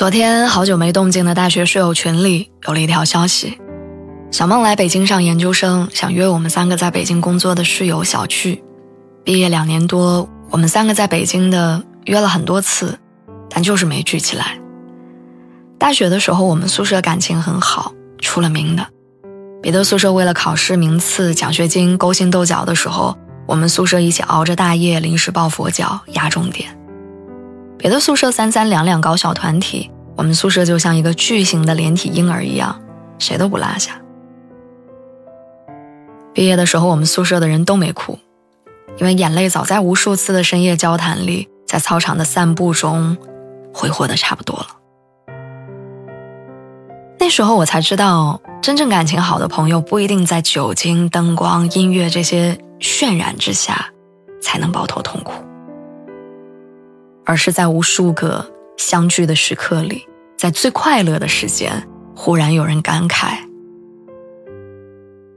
昨天好久没动静的大学室友群里有了一条消息：小梦来北京上研究生，想约我们三个在北京工作的室友小聚。毕业两年多，我们三个在北京的约了很多次，但就是没聚起来。大学的时候，我们宿舍感情很好，出了名的。别的宿舍为了考试名次、奖学金勾心斗角的时候，我们宿舍一起熬着大夜临时抱佛脚压重点。别的宿舍三三两两搞小团体，我们宿舍就像一个巨型的连体婴儿一样，谁都不落下。毕业的时候，我们宿舍的人都没哭，因为眼泪早在无数次的深夜交谈里，在操场的散步中挥霍的差不多了。那时候我才知道，真正感情好的朋友不一定在酒精、灯光、音乐这些渲染之下才能抱头痛哭。而是在无数个相聚的时刻里，在最快乐的时间，忽然有人感慨：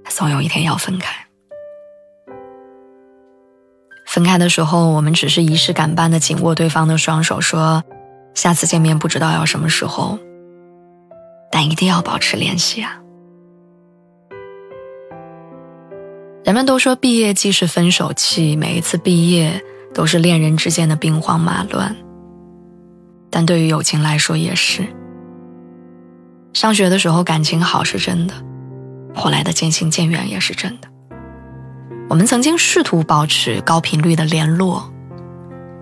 总有一天要分开。分开的时候，我们只是仪式感般的紧握对方的双手，说：“下次见面不知道要什么时候，但一定要保持联系啊。”人们都说毕业既是分手期，每一次毕业。都是恋人之间的兵荒马乱，但对于友情来说也是。上学的时候感情好是真的，后来的渐行渐远也是真的。我们曾经试图保持高频率的联络，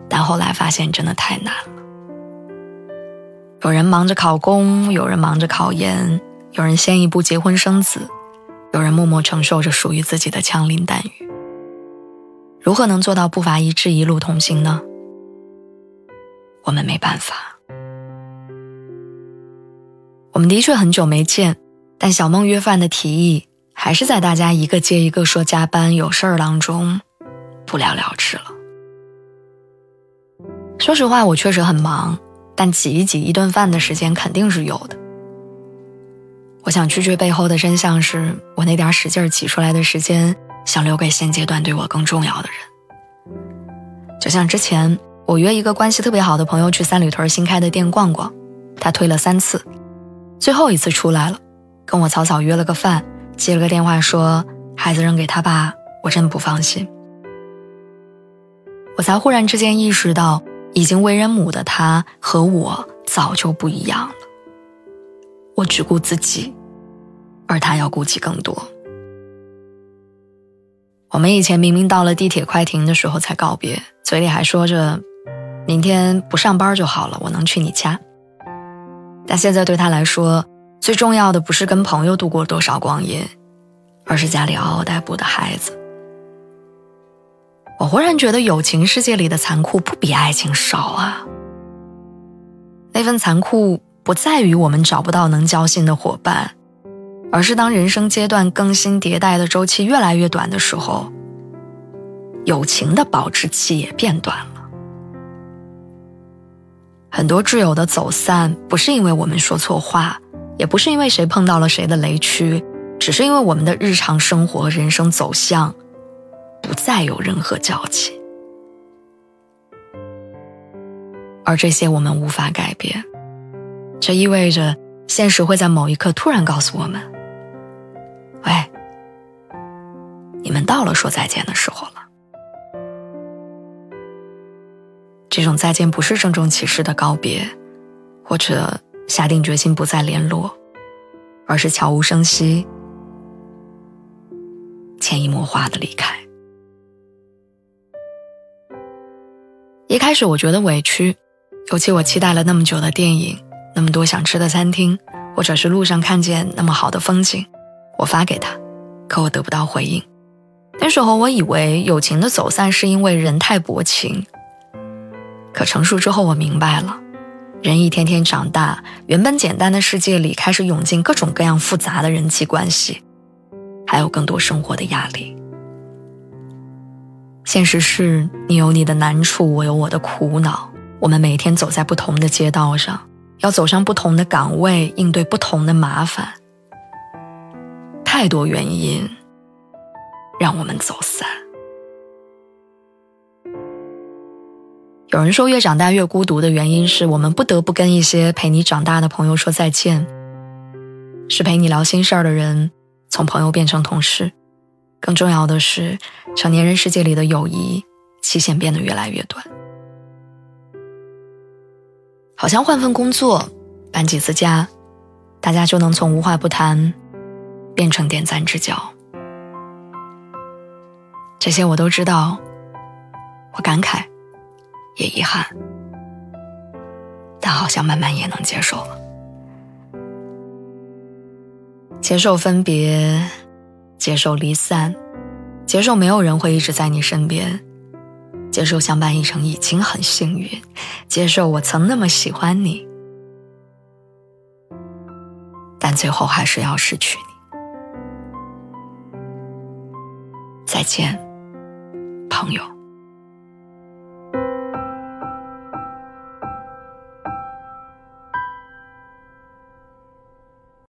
但后来发现真的太难了。有人忙着考公，有人忙着考研，有人先一步结婚生子，有人默默承受着属于自己的枪林弹雨。如何能做到步伐一致、一路同行呢？我们没办法。我们的确很久没见，但小梦约饭的提议还是在大家一个接一个说加班有事儿当中不了了之了。说实话，我确实很忙，但挤一挤一顿饭的时间肯定是有的。我想拒绝背后的真相是我那点使劲挤出来的时间。想留给现阶段对我更重要的人，就像之前我约一个关系特别好的朋友去三里屯新开的店逛逛，他推了三次，最后一次出来了，跟我草草约了个饭，接了个电话说孩子扔给他爸，我真不放心。我才忽然之间意识到，已经为人母的他和我早就不一样了。我只顾自己，而他要顾及更多。我们以前明明到了地铁快停的时候才告别，嘴里还说着“明天不上班就好了，我能去你家。”但现在对他来说，最重要的不是跟朋友度过多少光阴，而是家里嗷嗷待哺的孩子。我忽然觉得，友情世界里的残酷不比爱情少啊。那份残酷不在于我们找不到能交心的伙伴。而是当人生阶段更新迭代的周期越来越短的时候，友情的保质期也变短了。很多挚友的走散，不是因为我们说错话，也不是因为谁碰到了谁的雷区，只是因为我们的日常生活和、人生走向，不再有任何交集。而这些我们无法改变，这意味着现实会在某一刻突然告诉我们。你们到了说再见的时候了。这种再见不是郑重其事的告别，或者下定决心不再联络，而是悄无声息、潜移默化的离开。一开始我觉得委屈，尤其我期待了那么久的电影，那么多想吃的餐厅，或者是路上看见那么好的风景。我发给他，可我得不到回应。那时候我以为友情的走散是因为人太薄情，可成熟之后，我明白了，人一天天长大，原本简单的世界里开始涌进各种各样复杂的人际关系，还有更多生活的压力。现实是你有你的难处，我有我的苦恼。我们每天走在不同的街道上，要走上不同的岗位，应对不同的麻烦。太多原因让我们走散。有人说，越长大越孤独的原因是我们不得不跟一些陪你长大的朋友说再见，是陪你聊心事儿的人从朋友变成同事。更重要的是，成年人世界里的友谊期限变得越来越短。好像换份工作，搬几次家，大家就能从无话不谈变成点赞之交。这些我都知道，我感慨，也遗憾，但好像慢慢也能接受了，接受分别。接受离散，接受没有人会一直在你身边，接受相伴一程已经很幸运，接受我曾那么喜欢你，但最后还是要失去你。再见，朋友。